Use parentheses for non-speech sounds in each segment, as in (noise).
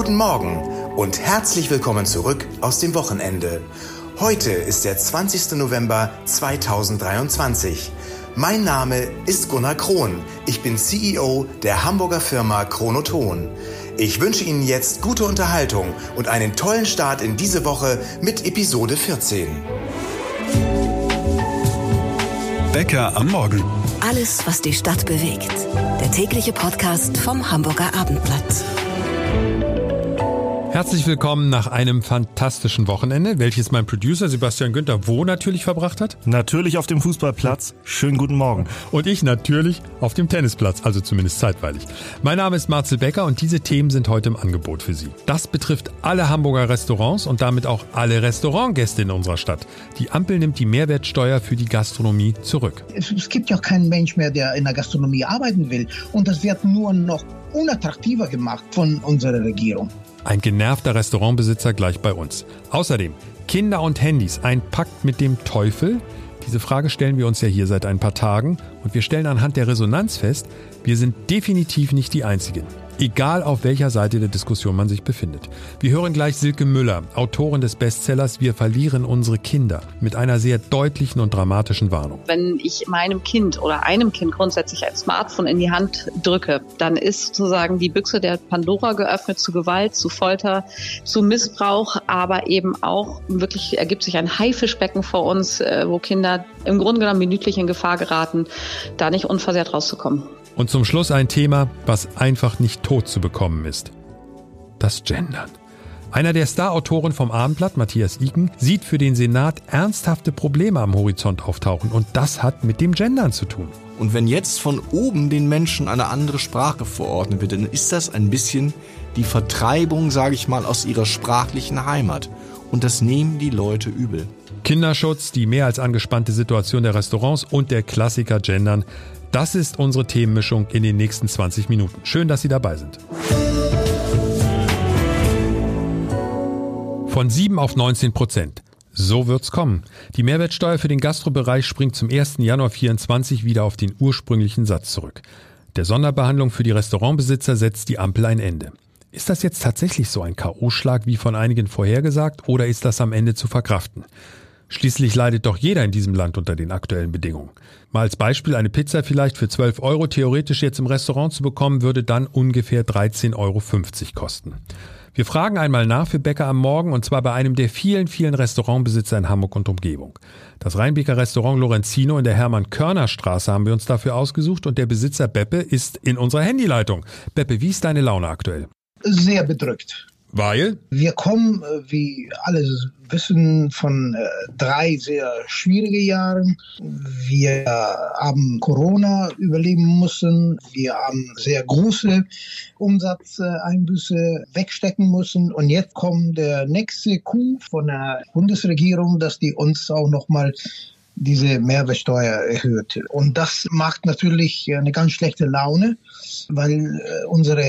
Guten Morgen und herzlich willkommen zurück aus dem Wochenende. Heute ist der 20. November 2023. Mein Name ist Gunnar Krohn. Ich bin CEO der Hamburger Firma Chronoton. Ich wünsche Ihnen jetzt gute Unterhaltung und einen tollen Start in diese Woche mit Episode 14. Bäcker am Morgen. Alles, was die Stadt bewegt. Der tägliche Podcast vom Hamburger Abendblatt. Herzlich willkommen nach einem fantastischen Wochenende, welches mein Producer Sebastian Günther wo natürlich verbracht hat? Natürlich auf dem Fußballplatz. Schönen guten Morgen. Und ich natürlich auf dem Tennisplatz, also zumindest zeitweilig. Mein Name ist Marcel Becker und diese Themen sind heute im Angebot für Sie. Das betrifft alle Hamburger Restaurants und damit auch alle Restaurantgäste in unserer Stadt. Die Ampel nimmt die Mehrwertsteuer für die Gastronomie zurück. Es, es gibt ja keinen Mensch mehr, der in der Gastronomie arbeiten will. Und das wird nur noch unattraktiver gemacht von unserer Regierung. Ein genervter Restaurantbesitzer gleich bei uns. Außerdem Kinder und Handys, ein Pakt mit dem Teufel? Diese Frage stellen wir uns ja hier seit ein paar Tagen und wir stellen anhand der Resonanz fest, wir sind definitiv nicht die Einzigen egal auf welcher Seite der Diskussion man sich befindet. Wir hören gleich Silke Müller, Autorin des Bestsellers Wir verlieren unsere Kinder, mit einer sehr deutlichen und dramatischen Warnung. Wenn ich meinem Kind oder einem Kind grundsätzlich ein Smartphone in die Hand drücke, dann ist sozusagen die Büchse der Pandora geöffnet zu Gewalt, zu Folter, zu Missbrauch, aber eben auch wirklich ergibt sich ein Haifischbecken vor uns, äh, wo Kinder im Grunde genommen minütlich in Gefahr geraten, da nicht unversehrt rauszukommen. Und zum Schluss ein Thema, was einfach nicht tot zu bekommen ist. Das Gendern. Einer der Star-Autoren vom Abendblatt, Matthias Iken, sieht für den Senat ernsthafte Probleme am Horizont auftauchen. Und das hat mit dem Gendern zu tun. Und wenn jetzt von oben den Menschen eine andere Sprache verordnet wird, dann ist das ein bisschen die Vertreibung, sage ich mal, aus ihrer sprachlichen Heimat. Und das nehmen die Leute übel. Kinderschutz, die mehr als angespannte Situation der Restaurants und der Klassiker Gendern. Das ist unsere Themenmischung in den nächsten 20 Minuten. Schön, dass Sie dabei sind. Von 7 auf 19 Prozent. So wird's kommen. Die Mehrwertsteuer für den Gastrobereich springt zum 1. Januar 2024 wieder auf den ursprünglichen Satz zurück. Der Sonderbehandlung für die Restaurantbesitzer setzt die Ampel ein Ende. Ist das jetzt tatsächlich so ein K.O.-Schlag wie von einigen vorhergesagt oder ist das am Ende zu verkraften? Schließlich leidet doch jeder in diesem Land unter den aktuellen Bedingungen. Mal als Beispiel, eine Pizza vielleicht für 12 Euro theoretisch jetzt im Restaurant zu bekommen, würde dann ungefähr 13,50 Euro kosten. Wir fragen einmal nach für Bäcker am Morgen und zwar bei einem der vielen, vielen Restaurantbesitzer in Hamburg und Umgebung. Das Rheinbeker Restaurant Lorenzino in der Hermann-Körner-Straße haben wir uns dafür ausgesucht und der Besitzer Beppe ist in unserer Handyleitung. Beppe, wie ist deine Laune aktuell? Sehr bedrückt. Weil? Wir kommen, äh, wie alle wissen, von äh, drei sehr schwierigen Jahren. Wir haben Corona überleben müssen. Wir haben sehr große Umsatzeinbüsse wegstecken müssen. Und jetzt kommt der nächste Coup von der Bundesregierung, dass die uns auch nochmal diese Mehrwertsteuer erhöht. Und das macht natürlich eine ganz schlechte Laune, weil äh, unsere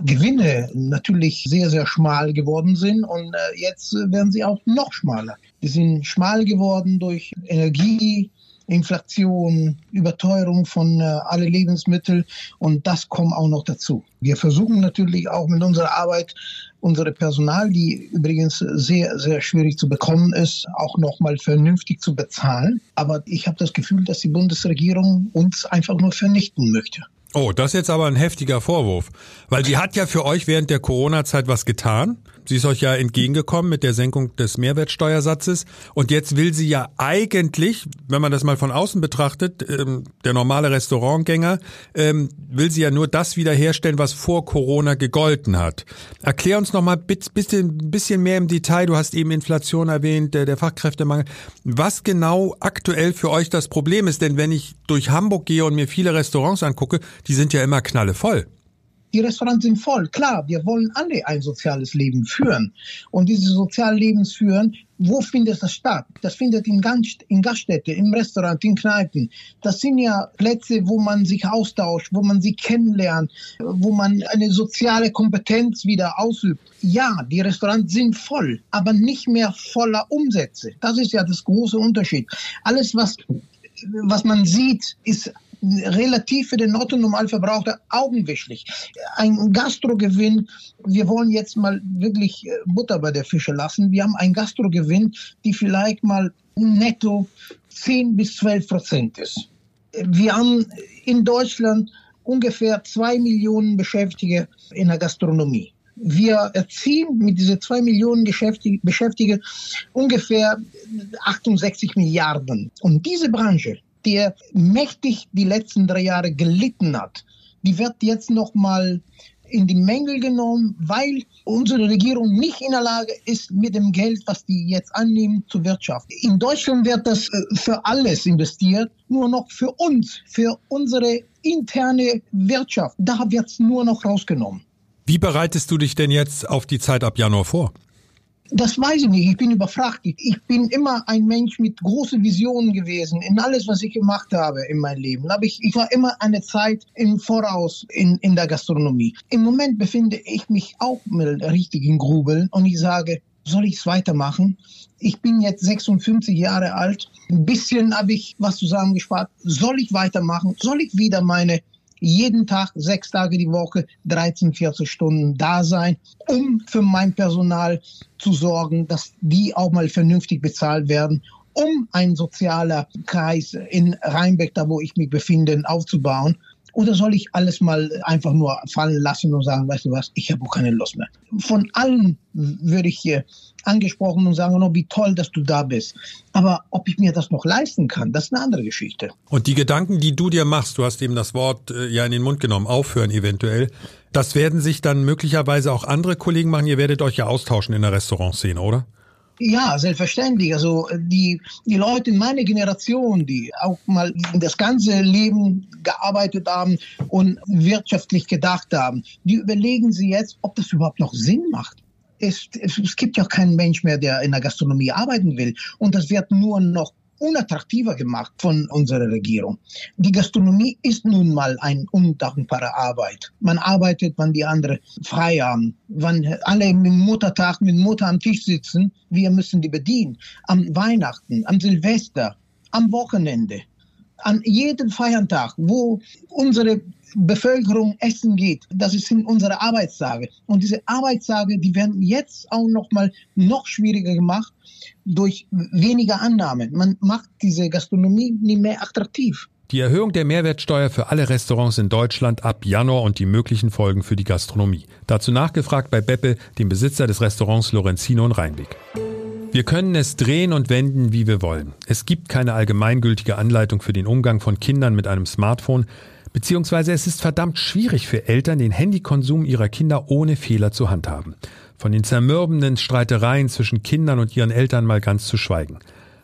Gewinne natürlich sehr, sehr schmal geworden sind und äh, jetzt werden sie auch noch schmaler. Die sind schmal geworden durch Energie, Inflation, Überteuerung von äh, alle Lebensmittel und das kommt auch noch dazu. Wir versuchen natürlich auch mit unserer Arbeit unsere Personal, die übrigens sehr, sehr schwierig zu bekommen ist, auch nochmal vernünftig zu bezahlen. Aber ich habe das Gefühl, dass die Bundesregierung uns einfach nur vernichten möchte. Oh, das ist jetzt aber ein heftiger Vorwurf. Weil die hat ja für euch während der Corona-Zeit was getan. Sie ist euch ja entgegengekommen mit der Senkung des Mehrwertsteuersatzes. Und jetzt will sie ja eigentlich, wenn man das mal von außen betrachtet, ähm, der normale Restaurantgänger, ähm, will sie ja nur das wiederherstellen, was vor Corona gegolten hat. Erklär uns noch mal bisschen, bisschen mehr im Detail. Du hast eben Inflation erwähnt, der, der Fachkräftemangel. Was genau aktuell für euch das Problem ist? Denn wenn ich durch Hamburg gehe und mir viele Restaurants angucke, die sind ja immer knallevoll. Die Restaurants sind voll. Klar, wir wollen alle ein soziales Leben führen. Und dieses soziale Leben führen, wo findet das statt? Das findet in, Gast, in Gaststätte, im Restaurant, in Kneipen. Das sind ja Plätze, wo man sich austauscht, wo man sich kennenlernt, wo man eine soziale Kompetenz wieder ausübt. Ja, die Restaurants sind voll, aber nicht mehr voller Umsätze. Das ist ja das große Unterschied. Alles, was was man sieht, ist relativ für den Otto-Normalverbraucher augenwischlich. Ein Gastrogewinn, wir wollen jetzt mal wirklich äh, Butter bei der Fische lassen. Wir haben einen Gastrogewinn, die vielleicht mal netto 10 bis 12 Prozent ist. Wir haben in Deutschland ungefähr zwei Millionen Beschäftigte in der Gastronomie. Wir erzielen mit diesen zwei Millionen Beschäftigte ungefähr 68 Milliarden. Und diese Branche, die mächtig die letzten drei Jahre gelitten hat, die wird jetzt noch mal in die Mängel genommen, weil unsere Regierung nicht in der Lage ist, mit dem Geld, was die jetzt annehmen, zu wirtschaften. In Deutschland wird das äh, für alles investiert, nur noch für uns, für unsere interne Wirtschaft. Da wird es nur noch rausgenommen. Wie bereitest du dich denn jetzt auf die Zeit ab Januar vor? Das weiß ich nicht. Ich bin überfragt. Ich bin immer ein Mensch mit großen Visionen gewesen in alles, was ich gemacht habe in meinem Leben. Aber ich, ich war immer eine Zeit im Voraus in, in der Gastronomie. Im Moment befinde ich mich auch mit richtigen Grubeln und ich sage, soll ich es weitermachen? Ich bin jetzt 56 Jahre alt. Ein bisschen habe ich was zusammengespart. Soll ich weitermachen? Soll ich wieder meine jeden Tag, sechs Tage die Woche, 13, 14 Stunden da sein, um für mein Personal zu sorgen, dass die auch mal vernünftig bezahlt werden, um einen sozialen Kreis in Rheinbeck, da wo ich mich befinde, aufzubauen. Oder soll ich alles mal einfach nur fallen lassen und sagen, weißt du was, ich habe auch keine Lust mehr. Von allen würde ich hier angesprochen und sagen, oh, wie toll, dass du da bist. Aber ob ich mir das noch leisten kann, das ist eine andere Geschichte. Und die Gedanken, die du dir machst, du hast eben das Wort äh, ja in den Mund genommen, aufhören eventuell, das werden sich dann möglicherweise auch andere Kollegen machen. Ihr werdet euch ja austauschen in der Restaurantszene, oder? Ja, selbstverständlich. Also die, die Leute in meiner Generation, die auch mal das ganze Leben gearbeitet haben und wirtschaftlich gedacht haben, die überlegen sie jetzt, ob das überhaupt noch Sinn macht. Es, es, es gibt ja keinen Mensch mehr, der in der Gastronomie arbeiten will. Und das wird nur noch unattraktiver gemacht von unserer Regierung. Die Gastronomie ist nun mal eine undankbare Arbeit. Man arbeitet, wann die anderen frei haben, wann alle mit Muttertag mit Mutter am Tisch sitzen, wir müssen die bedienen. Am Weihnachten, am Silvester, am Wochenende, an jedem Feiertag, wo unsere Bevölkerung essen geht. Das sind unsere Arbeitstage. Und diese Arbeitstage, die werden jetzt auch noch mal noch schwieriger gemacht durch weniger Annahmen. Man macht diese Gastronomie nicht mehr attraktiv. Die Erhöhung der Mehrwertsteuer für alle Restaurants in Deutschland ab Januar und die möglichen Folgen für die Gastronomie. Dazu nachgefragt bei Beppe, dem Besitzer des Restaurants Lorenzino in Rheinweg. Wir können es drehen und wenden, wie wir wollen. Es gibt keine allgemeingültige Anleitung für den Umgang von Kindern mit einem Smartphone. Beziehungsweise es ist verdammt schwierig für Eltern, den Handykonsum ihrer Kinder ohne Fehler zu handhaben. Von den zermürbenden Streitereien zwischen Kindern und ihren Eltern mal ganz zu schweigen.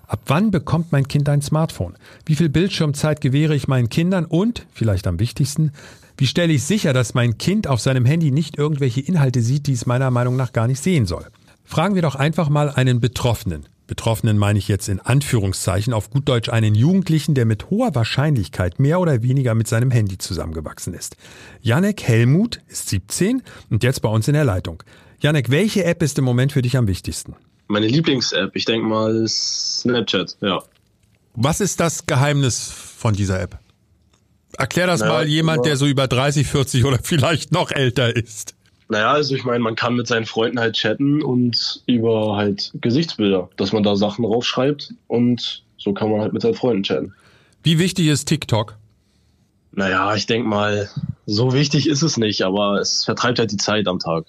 Ab wann bekommt mein Kind ein Smartphone? Wie viel Bildschirmzeit gewähre ich meinen Kindern? Und, vielleicht am wichtigsten, wie stelle ich sicher, dass mein Kind auf seinem Handy nicht irgendwelche Inhalte sieht, die es meiner Meinung nach gar nicht sehen soll? Fragen wir doch einfach mal einen Betroffenen. Betroffenen meine ich jetzt in Anführungszeichen auf gut Deutsch einen Jugendlichen, der mit hoher Wahrscheinlichkeit mehr oder weniger mit seinem Handy zusammengewachsen ist. Janek Helmut ist 17 und jetzt bei uns in der Leitung. Janek, welche App ist im Moment für dich am wichtigsten? Meine Lieblings-App, ich denke mal Snapchat, ja. Was ist das Geheimnis von dieser App? Erklär das naja, mal jemand, der so über 30, 40 oder vielleicht noch älter ist. Naja, also ich meine, man kann mit seinen Freunden halt chatten und über halt Gesichtsbilder, dass man da Sachen raufschreibt und so kann man halt mit seinen Freunden chatten. Wie wichtig ist TikTok? Naja, ich denke mal, so wichtig ist es nicht, aber es vertreibt halt die Zeit am Tag.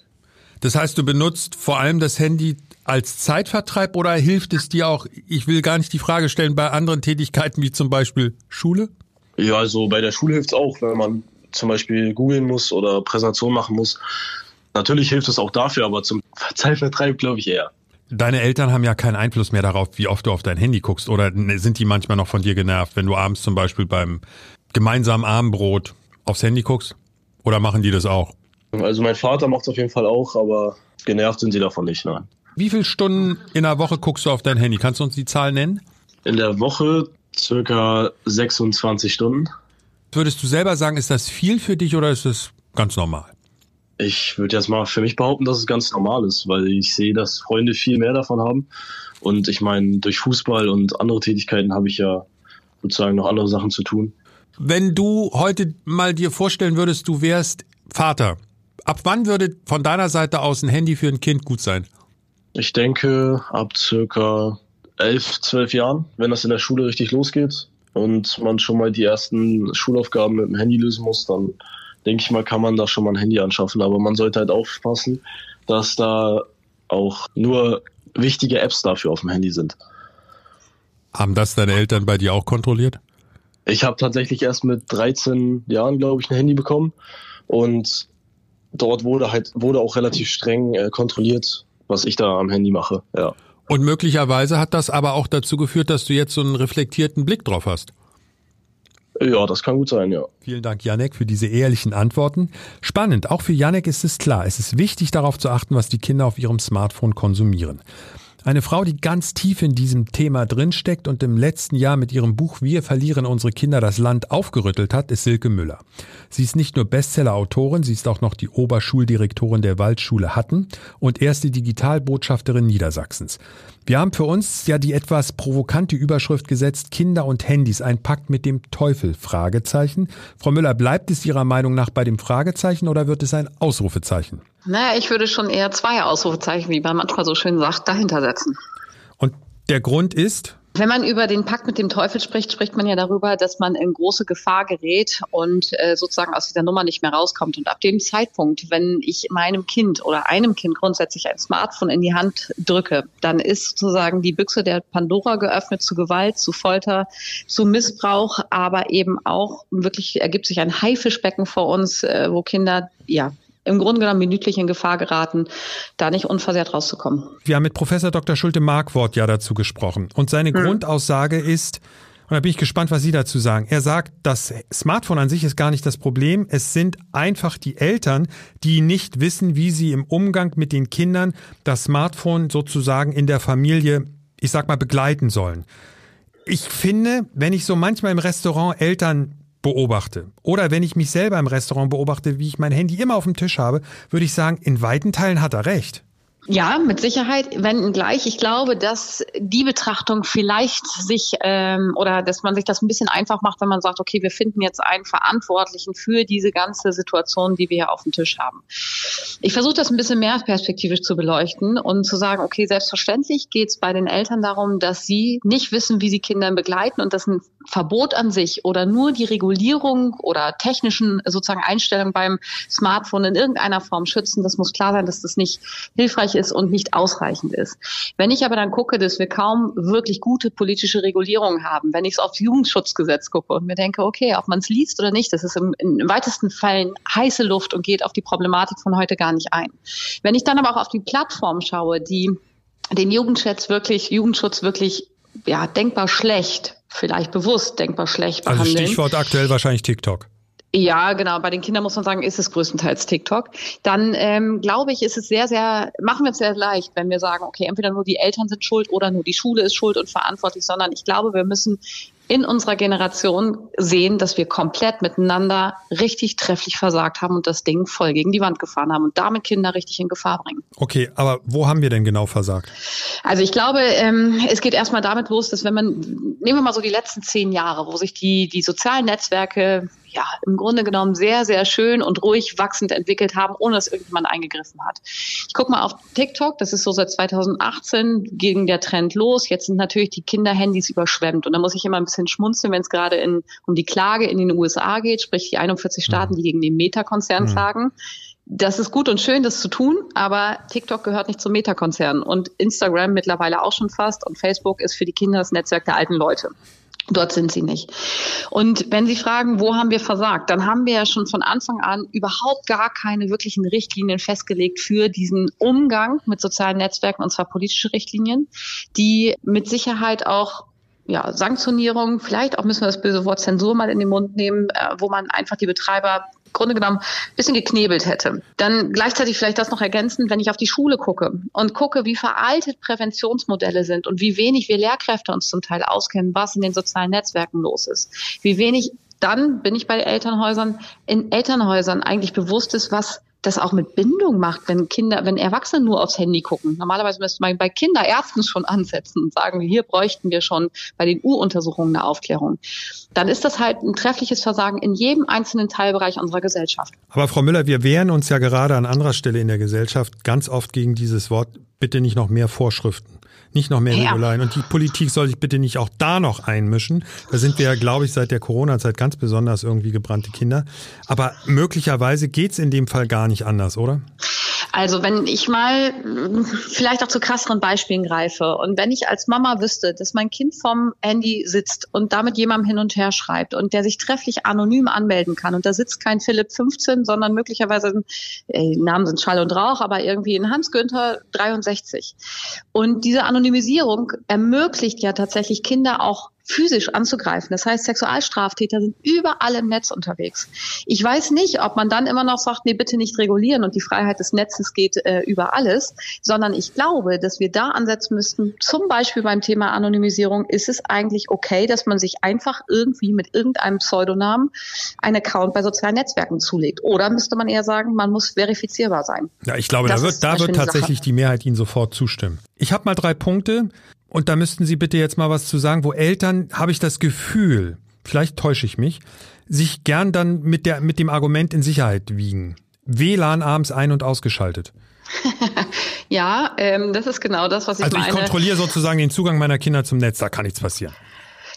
Das heißt, du benutzt vor allem das Handy als Zeitvertreib oder hilft es dir auch, ich will gar nicht die Frage stellen, bei anderen Tätigkeiten wie zum Beispiel Schule? Ja, also bei der Schule hilft es auch, wenn man zum Beispiel googeln muss oder Präsentation machen muss, Natürlich hilft es auch dafür, aber zum Zeitvertreib glaube ich eher. Deine Eltern haben ja keinen Einfluss mehr darauf, wie oft du auf dein Handy guckst. Oder sind die manchmal noch von dir genervt, wenn du abends zum Beispiel beim gemeinsamen Abendbrot aufs Handy guckst? Oder machen die das auch? Also mein Vater macht es auf jeden Fall auch, aber genervt sind sie davon nicht, nein. Wie viele Stunden in der Woche guckst du auf dein Handy? Kannst du uns die Zahl nennen? In der Woche circa 26 Stunden. Würdest du selber sagen, ist das viel für dich oder ist es ganz normal? Ich würde jetzt mal für mich behaupten, dass es ganz normal ist, weil ich sehe, dass Freunde viel mehr davon haben. Und ich meine, durch Fußball und andere Tätigkeiten habe ich ja sozusagen noch andere Sachen zu tun. Wenn du heute mal dir vorstellen würdest, du wärst Vater, ab wann würde von deiner Seite aus ein Handy für ein Kind gut sein? Ich denke ab circa elf, zwölf Jahren, wenn das in der Schule richtig losgeht und man schon mal die ersten Schulaufgaben mit dem Handy lösen muss, dann denke ich mal, kann man da schon mal ein Handy anschaffen. Aber man sollte halt aufpassen, dass da auch nur wichtige Apps dafür auf dem Handy sind. Haben das deine Eltern bei dir auch kontrolliert? Ich habe tatsächlich erst mit 13 Jahren, glaube ich, ein Handy bekommen und dort wurde halt wurde auch relativ streng äh, kontrolliert, was ich da am Handy mache. Ja. Und möglicherweise hat das aber auch dazu geführt, dass du jetzt so einen reflektierten Blick drauf hast. Ja, das kann gut sein, ja. Vielen Dank, Janek, für diese ehrlichen Antworten. Spannend, auch für Janek ist es klar, es ist wichtig darauf zu achten, was die Kinder auf ihrem Smartphone konsumieren. Eine Frau, die ganz tief in diesem Thema drinsteckt und im letzten Jahr mit ihrem Buch Wir verlieren unsere Kinder das Land aufgerüttelt hat, ist Silke Müller. Sie ist nicht nur Bestseller-Autorin, sie ist auch noch die Oberschuldirektorin der Waldschule Hatten und erste Digitalbotschafterin Niedersachsens. Wir haben für uns ja die etwas provokante Überschrift gesetzt, Kinder und Handys, ein Pakt mit dem Teufel, Fragezeichen. Frau Müller, bleibt es Ihrer Meinung nach bei dem Fragezeichen oder wird es ein Ausrufezeichen? Naja, ich würde schon eher zwei Ausrufezeichen, wie man manchmal so schön sagt, dahinter setzen. Und der Grund ist? Wenn man über den Pakt mit dem Teufel spricht, spricht man ja darüber, dass man in große Gefahr gerät und äh, sozusagen aus dieser Nummer nicht mehr rauskommt. Und ab dem Zeitpunkt, wenn ich meinem Kind oder einem Kind grundsätzlich ein Smartphone in die Hand drücke, dann ist sozusagen die Büchse der Pandora geöffnet zu Gewalt, zu Folter, zu Missbrauch, aber eben auch wirklich ergibt sich ein Haifischbecken vor uns, äh, wo Kinder ja im Grunde genommen minütlich in Gefahr geraten, da nicht unversehrt rauszukommen. Wir haben mit Professor Dr. Schulte Markwort ja dazu gesprochen. Und seine hm. Grundaussage ist, und da bin ich gespannt, was Sie dazu sagen. Er sagt, das Smartphone an sich ist gar nicht das Problem. Es sind einfach die Eltern, die nicht wissen, wie sie im Umgang mit den Kindern das Smartphone sozusagen in der Familie, ich sag mal, begleiten sollen. Ich finde, wenn ich so manchmal im Restaurant Eltern beobachte oder wenn ich mich selber im Restaurant beobachte, wie ich mein Handy immer auf dem Tisch habe, würde ich sagen, in weiten Teilen hat er recht. Ja, mit Sicherheit, wenn gleich. Ich glaube, dass die Betrachtung vielleicht sich ähm, oder dass man sich das ein bisschen einfach macht, wenn man sagt, okay, wir finden jetzt einen Verantwortlichen für diese ganze Situation, die wir hier auf dem Tisch haben. Ich versuche das ein bisschen mehr perspektivisch zu beleuchten und zu sagen, okay, selbstverständlich geht es bei den Eltern darum, dass sie nicht wissen, wie sie Kinder begleiten und dass ein Verbot an sich oder nur die Regulierung oder technischen sozusagen Einstellungen beim Smartphone in irgendeiner Form schützen. Das muss klar sein, dass das nicht hilfreich ist und nicht ausreichend ist. Wenn ich aber dann gucke, dass wir kaum wirklich gute politische Regulierung haben, wenn ich es aufs Jugendschutzgesetz gucke und mir denke, okay, ob man es liest oder nicht, das ist im, im weitesten Fällen heiße Luft und geht auf die Problematik von heute gar nicht ein. Wenn ich dann aber auch auf die Plattform schaue, die den Jugendschutz wirklich, Jugendschutz wirklich ja, denkbar schlecht, vielleicht bewusst denkbar schlecht behandeln. Also Stichwort aktuell wahrscheinlich TikTok. Ja, genau. Bei den Kindern muss man sagen, ist es größtenteils TikTok. Dann ähm, glaube ich, ist es sehr, sehr, machen wir es sehr leicht, wenn wir sagen, okay, entweder nur die Eltern sind schuld oder nur die Schule ist schuld und verantwortlich, sondern ich glaube, wir müssen in unserer Generation sehen, dass wir komplett miteinander richtig trefflich versagt haben und das Ding voll gegen die Wand gefahren haben und damit Kinder richtig in Gefahr bringen. Okay, aber wo haben wir denn genau versagt? Also ich glaube, ähm, es geht erstmal damit los, dass wenn man, nehmen wir mal so die letzten zehn Jahre, wo sich die, die sozialen Netzwerke ja, im Grunde genommen sehr, sehr schön und ruhig wachsend entwickelt haben, ohne dass irgendjemand eingegriffen hat. Ich gucke mal auf TikTok, das ist so seit 2018 ging der Trend los. Jetzt sind natürlich die Kinderhandys überschwemmt und da muss ich immer ein bisschen schmunzeln, wenn es gerade in, um die Klage in den USA geht, sprich die 41 Staaten, mhm. die gegen den Meta-Konzern mhm. klagen. Das ist gut und schön, das zu tun, aber TikTok gehört nicht zum Meta-Konzern und Instagram mittlerweile auch schon fast und Facebook ist für die Kinder das Netzwerk der alten Leute. Dort sind sie nicht. Und wenn Sie fragen, wo haben wir versagt, dann haben wir ja schon von Anfang an überhaupt gar keine wirklichen Richtlinien festgelegt für diesen Umgang mit sozialen Netzwerken, und zwar politische Richtlinien, die mit Sicherheit auch ja, Sanktionierung, vielleicht auch müssen wir das böse Wort Zensur mal in den Mund nehmen, äh, wo man einfach die Betreiber Grunde genommen ein bisschen geknebelt hätte. Dann gleichzeitig vielleicht das noch ergänzen, wenn ich auf die Schule gucke und gucke, wie veraltet Präventionsmodelle sind und wie wenig wir Lehrkräfte uns zum Teil auskennen, was in den sozialen Netzwerken los ist. Wie wenig dann bin ich bei Elternhäusern, in Elternhäusern eigentlich bewusst ist, was das auch mit Bindung macht, wenn Kinder, wenn Erwachsene nur aufs Handy gucken. Normalerweise müsste man bei Kinderärzten schon (laughs) ansetzen und sagen, hier bräuchten wir schon bei den U-Untersuchungen eine Aufklärung. Dann ist das halt ein treffliches Versagen in jedem einzelnen Teilbereich unserer Gesellschaft. Aber Frau Müller, wir wehren uns ja gerade an anderer Stelle in der Gesellschaft ganz oft gegen dieses Wort, bitte nicht noch mehr Vorschriften nicht noch mehr Regularien. Und die Politik soll sich bitte nicht auch da noch einmischen. Da sind wir ja, glaube ich, seit der Corona-Zeit ganz besonders irgendwie gebrannte Kinder. Aber möglicherweise geht's in dem Fall gar nicht anders, oder? Also wenn ich mal vielleicht auch zu krasseren Beispielen greife und wenn ich als Mama wüsste, dass mein Kind vom Handy sitzt und damit jemandem hin und her schreibt und der sich trefflich anonym anmelden kann und da sitzt kein Philipp 15, sondern möglicherweise, äh, Namen sind Schall und Rauch, aber irgendwie ein Hans Günther 63. Und diese Anonymisierung ermöglicht ja tatsächlich Kinder auch physisch anzugreifen. Das heißt, Sexualstraftäter sind überall im Netz unterwegs. Ich weiß nicht, ob man dann immer noch sagt, nee, bitte nicht regulieren und die Freiheit des Netzes geht äh, über alles, sondern ich glaube, dass wir da ansetzen müssten, zum Beispiel beim Thema Anonymisierung, ist es eigentlich okay, dass man sich einfach irgendwie mit irgendeinem Pseudonamen einen Account bei sozialen Netzwerken zulegt? Oder müsste man eher sagen, man muss verifizierbar sein? Ja, ich glaube, das da wird, da wird tatsächlich die Mehrheit Ihnen sofort zustimmen. Ich habe mal drei Punkte, und da müssten Sie bitte jetzt mal was zu sagen, wo Eltern, habe ich das Gefühl, vielleicht täusche ich mich, sich gern dann mit, der, mit dem Argument in Sicherheit wiegen. WLAN abends ein- und ausgeschaltet. (laughs) ja, ähm, das ist genau das, was ich meine. Also ich kontrolliere sozusagen den Zugang meiner Kinder zum Netz, da kann nichts passieren.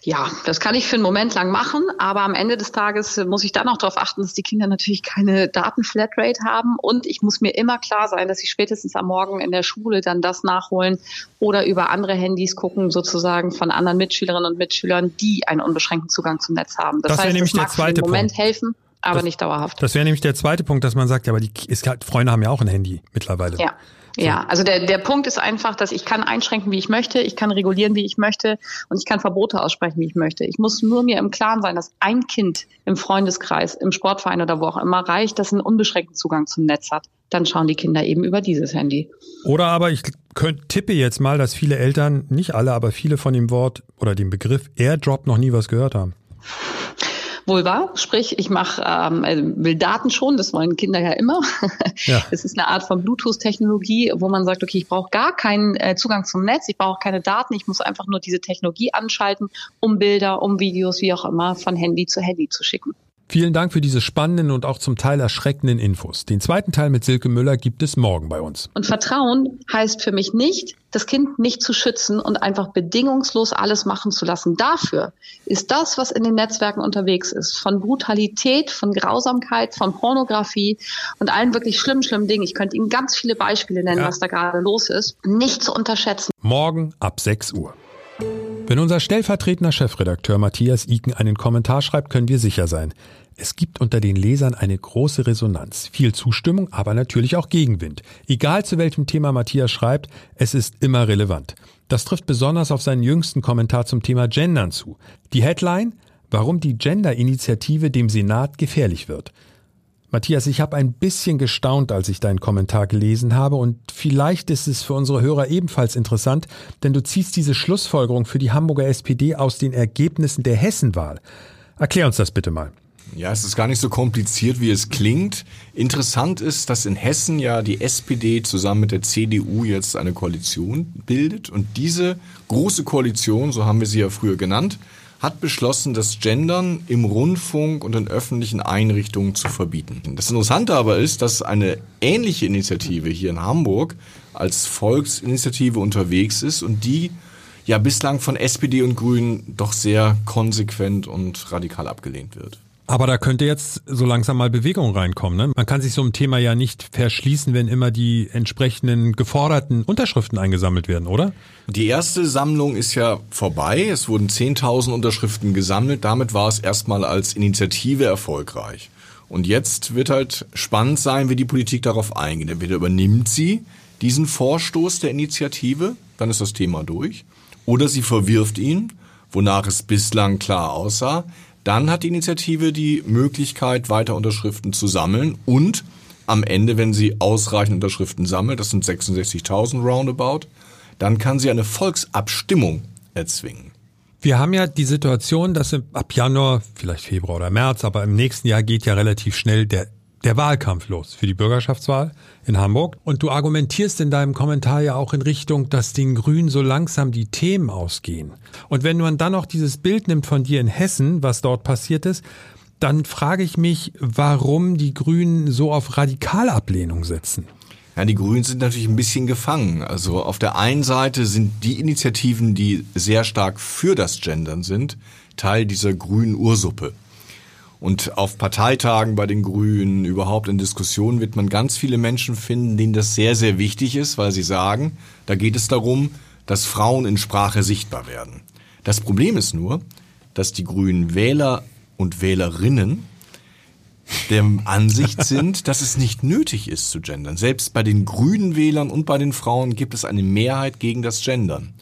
Ja, das kann ich für einen Moment lang machen, aber am Ende des Tages muss ich dann auch darauf achten, dass die Kinder natürlich keine Datenflatrate haben und ich muss mir immer klar sein, dass sie spätestens am Morgen in der Schule dann das nachholen oder über andere Handys gucken, sozusagen von anderen Mitschülerinnen und Mitschülern, die einen unbeschränkten Zugang zum Netz haben. Das, das heißt, nämlich das mag der zweite im Moment Punkt. helfen aber das, nicht dauerhaft. Das wäre nämlich der zweite Punkt, dass man sagt, ja, aber die ist, Freunde haben ja auch ein Handy mittlerweile. Ja. Ja, also der, der Punkt ist einfach, dass ich kann einschränken, wie ich möchte, ich kann regulieren, wie ich möchte und ich kann Verbote aussprechen, wie ich möchte. Ich muss nur mir im Klaren sein, dass ein Kind im Freundeskreis, im Sportverein oder wo auch immer reicht, das einen unbeschränkten Zugang zum Netz hat. Dann schauen die Kinder eben über dieses Handy. Oder aber ich könnt, tippe jetzt mal, dass viele Eltern, nicht alle, aber viele von dem Wort oder dem Begriff Airdrop noch nie was gehört haben wohl wahr. Sprich, ich mache, ähm, also will Daten schon, das wollen Kinder ja immer. Ja. (laughs) Es ist eine Art von Bluetooth-Technologie, wo man sagt, okay, ich brauche gar keinen äh, Zugang zum Netz, ich brauche keine Daten, ich muss einfach nur diese Technologie anschalten, um Bilder, um Videos, wie auch immer, von Handy zu Handy zu schicken. Vielen Dank für diese spannenden und auch zum Teil erschreckenden Infos. Den zweiten Teil mit Silke Müller gibt es morgen bei uns. Und Vertrauen heißt für mich nicht, das Kind nicht zu schützen und einfach bedingungslos alles machen zu lassen. Dafür ist das, was in den Netzwerken unterwegs ist, von Brutalität, von Grausamkeit, von Pornografie und allen wirklich schlimmen, schlimmen Dingen. Ich könnte Ihnen ganz viele Beispiele nennen, ja. was da gerade los ist. Nicht zu unterschätzen. Morgen ab 6 Uhr. Wenn unser stellvertretender Chefredakteur Matthias Iken einen Kommentar schreibt, können wir sicher sein. Es gibt unter den Lesern eine große Resonanz, viel Zustimmung, aber natürlich auch Gegenwind. Egal zu welchem Thema Matthias schreibt, es ist immer relevant. Das trifft besonders auf seinen jüngsten Kommentar zum Thema Gendern zu. Die Headline, warum die Gender-Initiative dem Senat gefährlich wird. Matthias, ich habe ein bisschen gestaunt, als ich deinen Kommentar gelesen habe und vielleicht ist es für unsere Hörer ebenfalls interessant, denn du ziehst diese Schlussfolgerung für die Hamburger SPD aus den Ergebnissen der Hessenwahl. Erklär uns das bitte mal. Ja, es ist gar nicht so kompliziert, wie es klingt. Interessant ist, dass in Hessen ja die SPD zusammen mit der CDU jetzt eine Koalition bildet und diese große Koalition, so haben wir sie ja früher genannt, hat beschlossen, das Gendern im Rundfunk und in öffentlichen Einrichtungen zu verbieten. Das Interessante aber ist, dass eine ähnliche Initiative hier in Hamburg als Volksinitiative unterwegs ist und die ja bislang von SPD und Grünen doch sehr konsequent und radikal abgelehnt wird. Aber da könnte jetzt so langsam mal Bewegung reinkommen. Ne? Man kann sich so einem Thema ja nicht verschließen, wenn immer die entsprechenden geforderten Unterschriften eingesammelt werden, oder? Die erste Sammlung ist ja vorbei. Es wurden 10.000 Unterschriften gesammelt. Damit war es erstmal als Initiative erfolgreich. Und jetzt wird halt spannend sein, wie die Politik darauf eingeht. Entweder übernimmt sie diesen Vorstoß der Initiative, dann ist das Thema durch, oder sie verwirft ihn, wonach es bislang klar aussah. Dann hat die Initiative die Möglichkeit, weiter Unterschriften zu sammeln und am Ende, wenn sie ausreichend Unterschriften sammelt, das sind 66.000 roundabout, dann kann sie eine Volksabstimmung erzwingen. Wir haben ja die Situation, dass ab Januar, vielleicht Februar oder März, aber im nächsten Jahr geht ja relativ schnell der der Wahlkampf los für die Bürgerschaftswahl in Hamburg. Und du argumentierst in deinem Kommentar ja auch in Richtung, dass den Grünen so langsam die Themen ausgehen. Und wenn man dann noch dieses Bild nimmt von dir in Hessen, was dort passiert ist, dann frage ich mich, warum die Grünen so auf Radikalablehnung setzen. Ja, die Grünen sind natürlich ein bisschen gefangen. Also auf der einen Seite sind die Initiativen, die sehr stark für das Gendern sind, Teil dieser grünen Ursuppe. Und auf Parteitagen bei den Grünen, überhaupt in Diskussionen wird man ganz viele Menschen finden, denen das sehr, sehr wichtig ist, weil sie sagen, da geht es darum, dass Frauen in Sprache sichtbar werden. Das Problem ist nur, dass die Grünen Wähler und Wählerinnen der Ansicht (laughs) sind, dass es nicht nötig ist zu gendern. Selbst bei den grünen Wählern und bei den Frauen gibt es eine Mehrheit gegen das Gendern.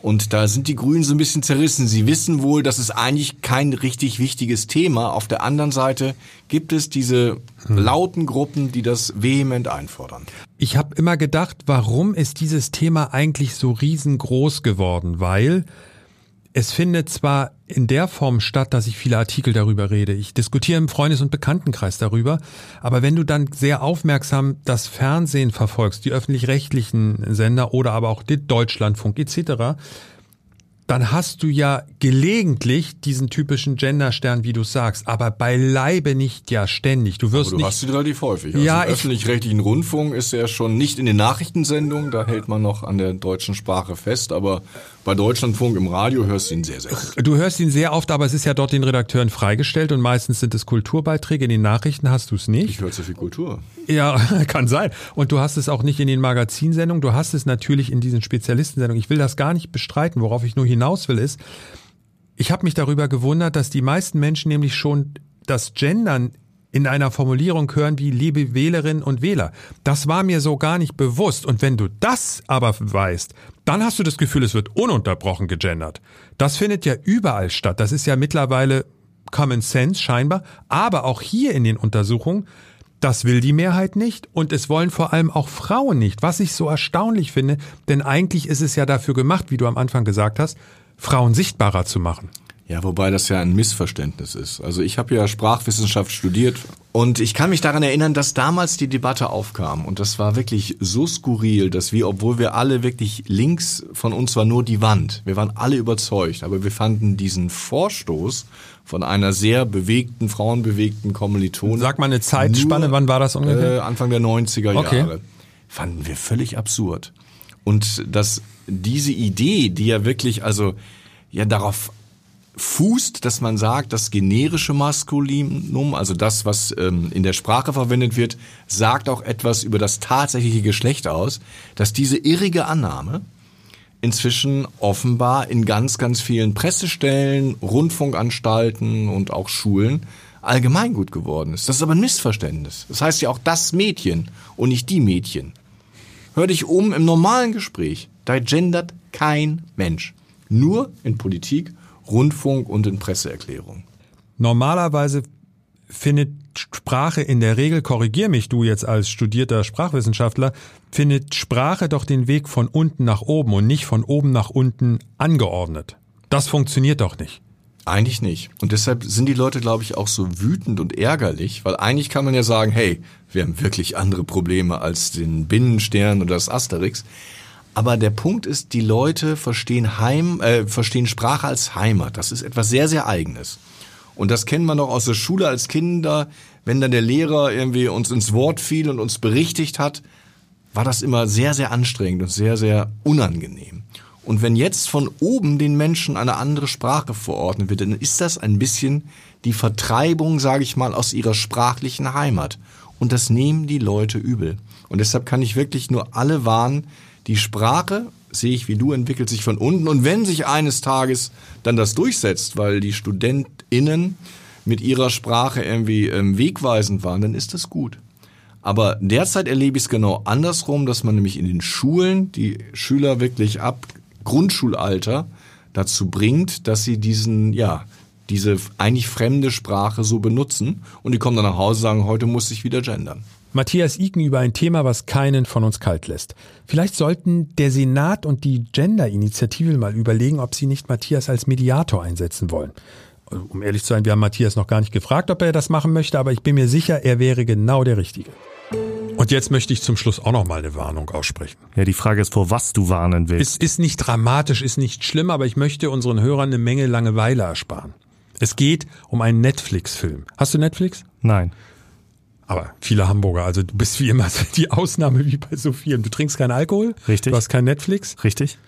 Und da sind die Grünen so ein bisschen zerrissen. Sie wissen wohl, das ist eigentlich kein richtig wichtiges Thema. Auf der anderen Seite gibt es diese lauten Gruppen, die das vehement einfordern. Ich habe immer gedacht, warum ist dieses Thema eigentlich so riesengroß geworden? Weil es findet zwar in der Form statt, dass ich viele Artikel darüber rede. Ich diskutiere im Freundes- und Bekanntenkreis darüber. Aber wenn du dann sehr aufmerksam das Fernsehen verfolgst, die öffentlich-rechtlichen Sender oder aber auch den Deutschlandfunk etc., dann hast du ja gelegentlich diesen typischen Genderstern, wie du sagst, aber beileibe nicht ja ständig. Du wirst aber du nicht, hast ihn relativ häufig. Also Ja, öffentlich-rechtlichen Rundfunk ist er schon nicht in den Nachrichtensendungen, da hält man noch an der deutschen Sprache fest, aber bei Deutschlandfunk im Radio hörst du ihn sehr, sehr oft. Du hörst ihn sehr oft, aber es ist ja dort den Redakteuren freigestellt und meistens sind es Kulturbeiträge. In den Nachrichten hast du es nicht. Ich höre zu viel Kultur. Ja, (laughs) kann sein. Und du hast es auch nicht in den Magazinsendungen, du hast es natürlich in diesen Spezialistensendungen. Ich will das gar nicht bestreiten. Worauf ich nur hinaus will, ist, ich habe mich darüber gewundert, dass die meisten Menschen nämlich schon das Gendern in einer Formulierung hören wie liebe Wählerinnen und Wähler. Das war mir so gar nicht bewusst. Und wenn du das aber weißt, dann hast du das Gefühl, es wird ununterbrochen gegendert. Das findet ja überall statt. Das ist ja mittlerweile Common Sense scheinbar. Aber auch hier in den Untersuchungen, das will die Mehrheit nicht und es wollen vor allem auch Frauen nicht, was ich so erstaunlich finde, denn eigentlich ist es ja dafür gemacht, wie du am Anfang gesagt hast, Frauen sichtbarer zu machen. Ja, wobei das ja ein Missverständnis ist. Also ich habe ja Sprachwissenschaft studiert und ich kann mich daran erinnern, dass damals die Debatte aufkam und das war wirklich so skurril, dass wir, obwohl wir alle wirklich links von uns war nur die Wand, wir waren alle überzeugt, aber wir fanden diesen Vorstoß von einer sehr bewegten, frauenbewegten Kommilitonin. Sag mal eine Zeitspanne, nur, wann war das ungefähr? Äh, Anfang der 90er Okay. Jahre. Fanden wir völlig absurd. Und dass diese Idee, die ja wirklich also ja darauf fußt, dass man sagt, das generische Maskulinum, also das, was ähm, in der Sprache verwendet wird, sagt auch etwas über das tatsächliche Geschlecht aus, dass diese irrige Annahme inzwischen offenbar in ganz, ganz vielen Pressestellen, Rundfunkanstalten und auch Schulen allgemeingut geworden ist. Das ist aber ein Missverständnis. Das heißt ja auch das Mädchen und nicht die Mädchen. Hör dich um im normalen Gespräch. Da gendert kein Mensch. Nur in Politik, Rundfunk und in Presseerklärungen. Normalerweise findet Sprache in der Regel, korrigier mich du jetzt als studierter Sprachwissenschaftler, findet Sprache doch den Weg von unten nach oben und nicht von oben nach unten angeordnet. Das funktioniert doch nicht. Eigentlich nicht. Und deshalb sind die Leute, glaube ich, auch so wütend und ärgerlich, weil eigentlich kann man ja sagen, hey, wir haben wirklich andere Probleme als den Binnenstern oder das Asterix. Aber der Punkt ist, die Leute verstehen Heim, äh, verstehen Sprache als Heimat. Das ist etwas sehr, sehr Eigenes. Und das kennt man doch aus der Schule als Kinder, wenn dann der Lehrer irgendwie uns ins Wort fiel und uns berichtigt hat, war das immer sehr, sehr anstrengend und sehr, sehr unangenehm. Und wenn jetzt von oben den Menschen eine andere Sprache verordnet wird, dann ist das ein bisschen die Vertreibung, sage ich mal, aus ihrer sprachlichen Heimat. Und das nehmen die Leute übel. Und deshalb kann ich wirklich nur alle warnen, die Sprache, sehe ich wie du, entwickelt sich von unten. Und wenn sich eines Tages dann das durchsetzt, weil die StudentInnen mit ihrer Sprache irgendwie ähm, wegweisend waren, dann ist das gut. Aber derzeit erlebe ich es genau andersrum, dass man nämlich in den Schulen die Schüler wirklich ab Grundschulalter dazu bringt, dass sie diesen, ja, diese eigentlich fremde Sprache so benutzen und die kommen dann nach Hause und sagen, heute muss ich wieder gendern. Matthias Iken über ein Thema, was keinen von uns kalt lässt. Vielleicht sollten der Senat und die Gender-Initiative mal überlegen, ob sie nicht Matthias als Mediator einsetzen wollen. um ehrlich zu sein, wir haben Matthias noch gar nicht gefragt, ob er das machen möchte, aber ich bin mir sicher, er wäre genau der Richtige. Und jetzt möchte ich zum Schluss auch noch mal eine Warnung aussprechen. Ja, die Frage ist, vor was du warnen willst. Es ist nicht dramatisch, ist nicht schlimm, aber ich möchte unseren Hörern eine Menge Langeweile ersparen. Es geht um einen Netflix-Film. Hast du Netflix? Nein. Aber viele Hamburger, also du bist wie immer die Ausnahme wie bei so vielen. Du trinkst keinen Alkohol, Richtig. du hast kein Netflix Richtig?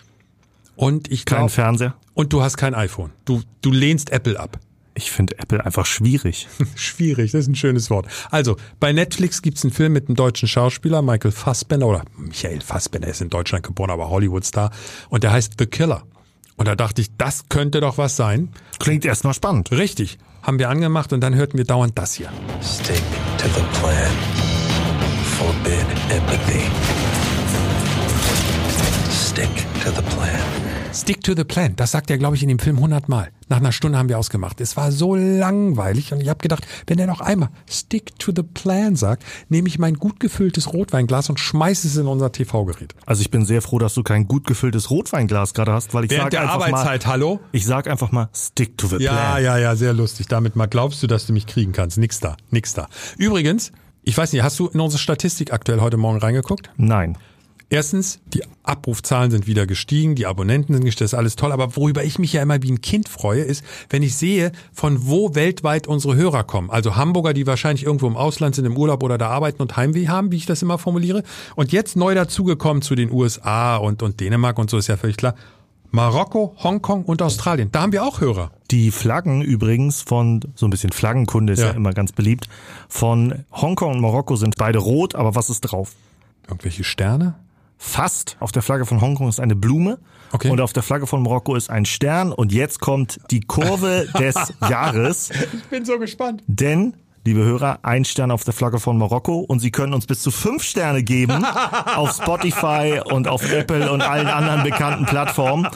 und ich Kein Fernseher? und du hast kein iPhone. Du du lehnst Apple ab. Ich finde Apple einfach schwierig. (laughs) Schwierig, das ist ein schönes Wort. Also, bei Netflix gibt's einen Film mit einem deutschen Schauspieler, Michael Fassbender, oder Michael Fassbender ist in Deutschland geboren, aber Hollywood-Star. Und der heißt The Killer. Und da dachte ich, das könnte doch was sein. Klingt erstmal spannend. Richtig. Haben wir angemacht und dann hörten wir dauernd das hier. Stick to the plan. Forbid empathy. Stick to the plan. Stick to the plan. Das sagt er, glaube ich, in dem Film hundertmal. Nach einer Stunde haben wir ausgemacht. Es war so langweilig und ich habe gedacht, wenn er noch einmal Stick to the plan sagt, nehme ich mein gut gefülltes Rotweinglas und schmeiße es in unser TV-Gerät. Also ich bin sehr froh, dass du kein gut gefülltes Rotweinglas gerade hast, weil ich Während sag der einfach Arbeitszeit, mal, hallo? ich sag einfach mal, stick to the Ja, plan. ja, ja, sehr lustig. Damit mal glaubst du, dass du mich kriegen kannst. Nix da, nix da. Übrigens, ich weiß nicht, hast du in unsere Statistik aktuell heute Morgen reingeguckt? Nein. Erstens, die Abrufzahlen sind wieder gestiegen, die Abonnenten sind gestiegen, das ist alles toll. Aber worüber ich mich ja immer wie ein Kind freue, ist, wenn ich sehe, von wo weltweit unsere Hörer kommen. Also Hamburger, die wahrscheinlich irgendwo im Ausland sind, im Urlaub oder da arbeiten und Heimweh haben, wie ich das immer formuliere. Und jetzt neu dazugekommen zu den USA und, und Dänemark und so ist ja völlig klar. Marokko, Hongkong und Australien. Da haben wir auch Hörer. Die Flaggen übrigens von, so ein bisschen Flaggenkunde ist ja, Ja. immer ganz beliebt, von Hongkong und Marokko sind beide rot, aber was ist drauf? Irgendwelche Sterne? Fast. Auf der Flagge von Hongkong ist eine Blume. Okay. Und auf der Flagge von Marokko ist ein Stern. Und jetzt kommt die Kurve (laughs) des Jahres. Ich bin so gespannt. Denn, liebe Hörer, ein Stern auf der Flagge von Marokko. Und Sie können uns bis zu fünf Sterne geben (laughs) auf Spotify und auf Apple und allen anderen bekannten Plattformen.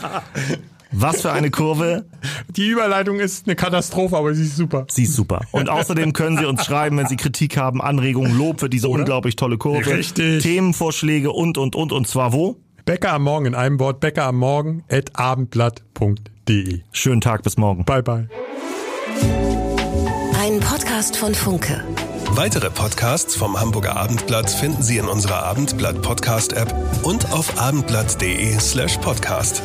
Was für eine Kurve. Die Überleitung ist eine Katastrophe, aber sie ist super. Sie ist super. Und außerdem können Sie uns schreiben, wenn Sie Kritik haben, Anregungen, Lob für diese unglaublich tolle Kurve. Richtig. Themenvorschläge und, und, und. Und zwar wo? Bäcker am Morgen in einem Wort, Bäcker am Morgen at abendblatt.de. Schönen Tag, bis morgen. Bye bye. Ein Podcast von Funke. Weitere Podcasts vom Hamburger Abendblatt finden Sie in unserer Abendblatt Podcast App und auf abendblatt.de slash podcast.